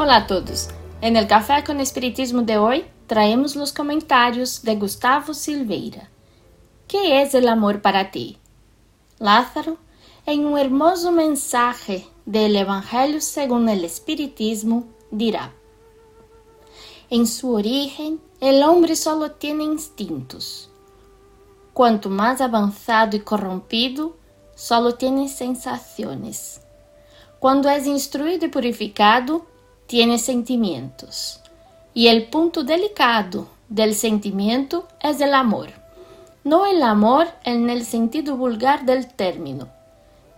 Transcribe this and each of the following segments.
Hola a todos. En el Café con Espiritismo de hoy traemos los comentarios de Gustavo Silveira. ¿Qué es el amor para ti? Lázaro, en un hermoso mensaje del Evangelio según el Espiritismo, dirá, En su origen, el hombre solo tiene instintos. Cuanto más avanzado y corrompido, solo tiene sensaciones. Cuando es instruido y purificado, tiene sentimientos. Y el punto delicado del sentimiento es el amor. No el amor en el sentido vulgar del término,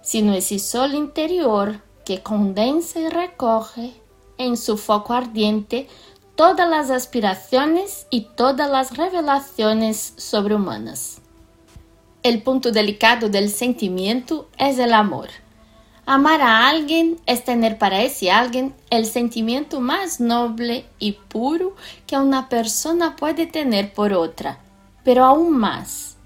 sino ese sol interior que condensa y recoge en su foco ardiente todas las aspiraciones y todas las revelaciones sobrehumanas. El punto delicado del sentimiento es el amor. Amar a alguien es tener para ese alguien el sentimiento más noble y puro que una persona puede tener por otra, pero aún más.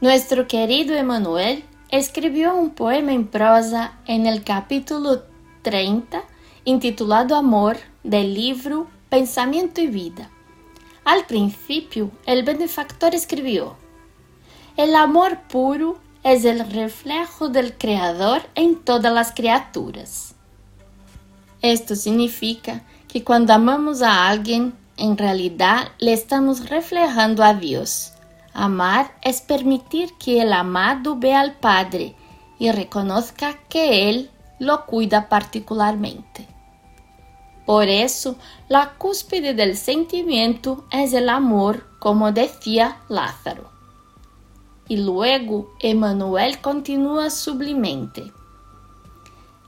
Nuestro querido Emanuel escribió un poema en prosa en el capítulo 30 intitulado Amor del libro Pensamiento y Vida. Al principio, el benefactor escribió, El amor puro es el reflejo del Creador en todas las criaturas. Esto significa que cuando amamos a alguien, en realidad le estamos reflejando a Dios. Amar es permitir que el amado vea al Padre y reconozca que Él lo cuida particularmente. Por eso, la cúspide del sentimiento es el amor, como decía Lázaro. Y luego Emmanuel continúa sublimente.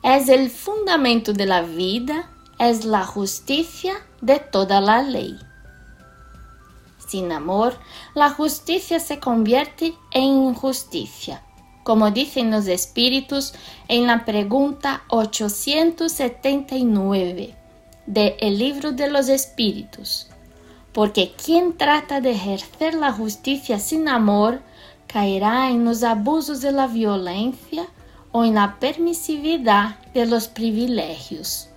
Es el fundamento de la vida, es la justicia de toda la ley. Sin amor, la justicia se convierte en injusticia, como dicen los espíritus en la pregunta 879 de El libro de los espíritus. Porque quien trata de ejercer la justicia sin amor, caerá en los abusos de la violencia o en la permisividad de los privilegios.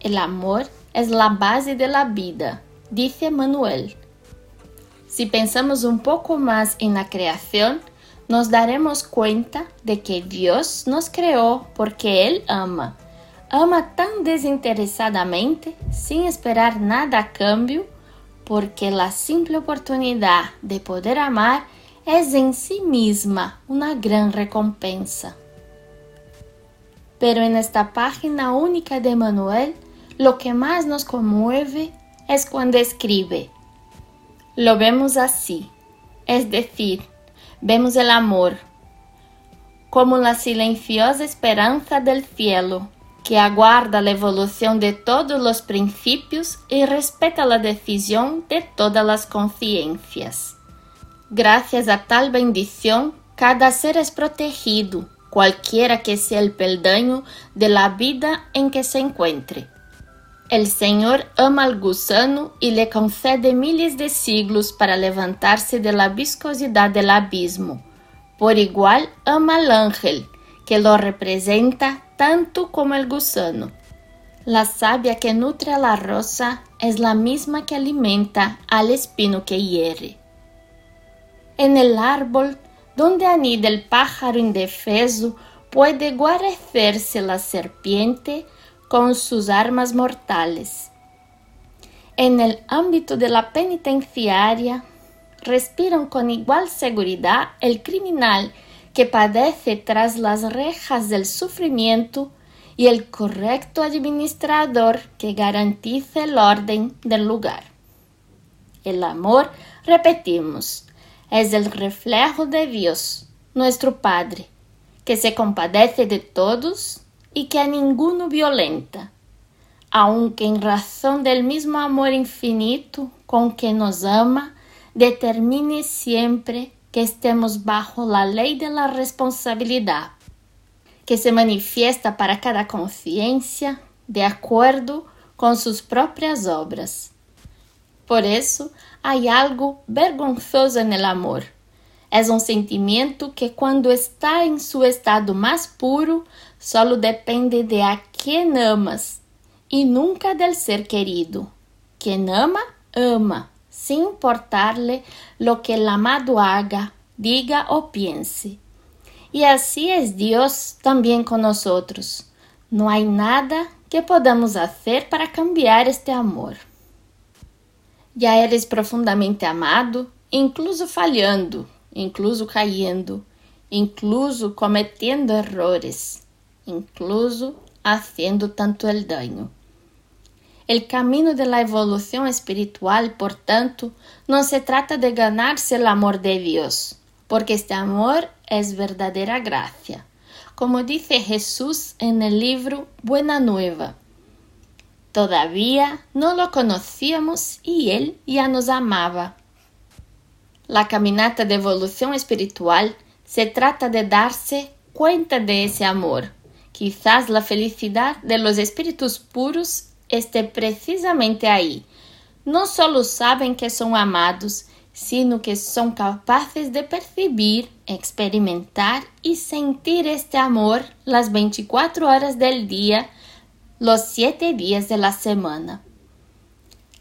El amor es la base de la vida, dice Manuel. Si pensamos un poco más en la creación, nos daremos cuenta de que Dios nos creó porque Él ama. Ama tan desinteresadamente, sin esperar nada a cambio, porque la simple oportunidad de poder amar es en sí misma una gran recompensa. Pero en esta página única de Manuel, lo que más nos conmueve es cuando escribe, lo vemos así, es decir, vemos el amor como la silenciosa esperanza del cielo que aguarda la evolución de todos los principios y respeta la decisión de todas las conciencias. Gracias a tal bendición, cada ser es protegido, cualquiera que sea el peldaño de la vida en que se encuentre. El Señor ama al gusano y le concede miles de siglos para levantarse de la viscosidad del abismo. Por igual ama al ángel, que lo representa tanto como el gusano. La savia que nutre a la rosa es la misma que alimenta al espino que hiere. En el árbol donde anida el pájaro indefeso puede guarecerse la serpiente con sus armas mortales. En el ámbito de la penitenciaria, respiran con igual seguridad el criminal que padece tras las rejas del sufrimiento y el correcto administrador que garantiza el orden del lugar. El amor, repetimos, es el reflejo de Dios, nuestro Padre, que se compadece de todos y que a ninguno violenta, aunque en razón del mismo amor infinito con que nos ama, determine siempre que estemos bajo la ley de la responsabilidad, que se manifiesta para cada conciencia de acuerdo con sus propias obras. Por eso hay algo vergonzoso en el amor. Es un sentimiento que cuando está en su estado más puro, solo depende de a quien amas y nunca del ser querido. Quien ama, ama, sin importarle lo que el amado haga, diga o piense. Y así es Dios también con nosotros. No hay nada que podamos hacer para cambiar este amor. Já eres profundamente amado, incluso falhando, incluso caindo, incluso cometendo errores, incluso haciendo tanto el daño. El camino de la evolución espiritual, por tanto, no se trata de ganarse el amor de Dios, porque este amor es verdadera gracia, como dice Jesús en el libro Buena Nueva. Todavía no lo conocíamos y Él ya nos amaba. La caminata de evolución espiritual se trata de darse cuenta de ese amor. Quizás la felicidad de los espíritus puros esté precisamente aí. Não só sabem que são amados, sino que são capazes de perceber, experimentar e sentir este amor las 24 horas del dia, los 7 dias de la semana.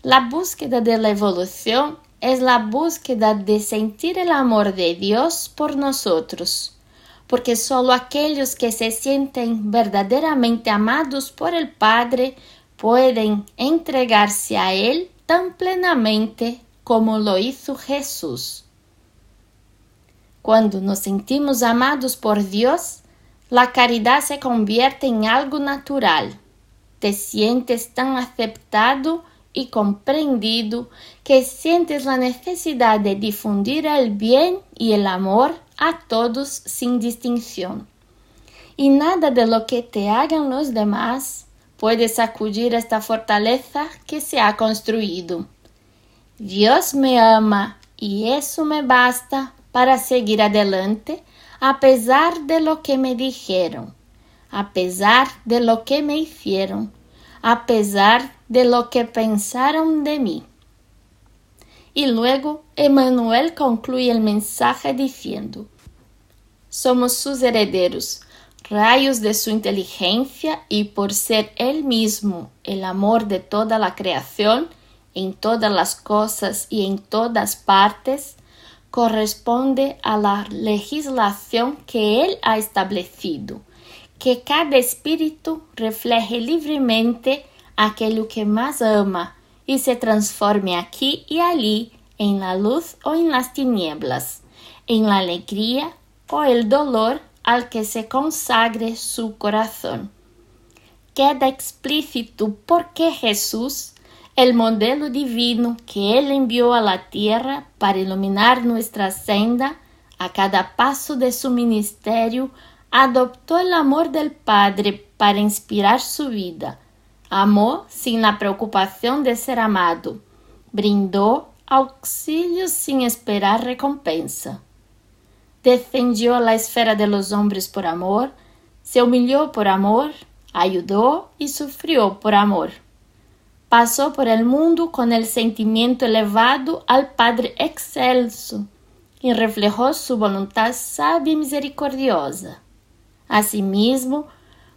La búsqueda de la evolución es la búsqueda de sentir el amor de Dios por nosotros, porque solo aquellos que se sienten verdaderamente amados por el Padre pueden entregarse a Él tan plenamente como lo hizo Jesús. Cuando nos sentimos amados por Dios, la caridad se convierte en algo natural. Te sientes tan aceptado y comprendido que sientes la necesidad de difundir el bien y el amor a todos sin distinción. Y nada de lo que te hagan los demás puede sacudir esta fortaleza que se ha construido. Dios me ama y eso me basta para seguir adelante a pesar de lo que me dijeron, a pesar de lo que me hicieron, a pesar de lo que pensaron de mí. Y luego Emmanuel concluye el mensaje diciendo, somos sus herederos, rayos de su inteligencia y por ser Él mismo el amor de toda la creación, en todas las cosas y en todas partes, corresponde a la legislación que Él ha establecido, que cada espíritu refleje livremente aquello que más ama y se transforme aquí y allí en la luz o en las tinieblas, en la alegría o el dolor al que se consagre su corazón. Queda explícito por qué Jesús, el modelo divino que Él envió a la tierra para iluminar nuestra senda a cada paso de su ministerio, adoptó el amor del Padre para inspirar su vida. Amó sin la preocupación de ser amado. Brindó auxilio sin esperar recompensa defendió la esfera de los hombres por amor, se humilló por amor, ayudó y sufrió por amor. Pasó por el mundo con el sentimiento elevado al Padre excelso y reflejó su voluntad sabia y misericordiosa. Asimismo,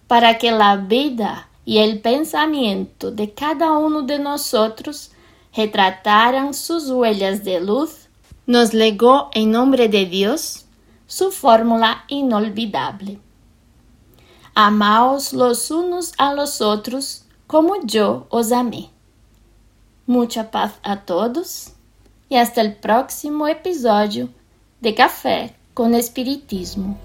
para que la vida y el pensamiento de cada uno de nosotros retrataran sus huellas de luz, nos legó en nombre de Dios su fórmula inolvidable. Amaos los unos a los otros como yo os amé. Mucha paz a todos e hasta el próximo episódio de Café com Espiritismo.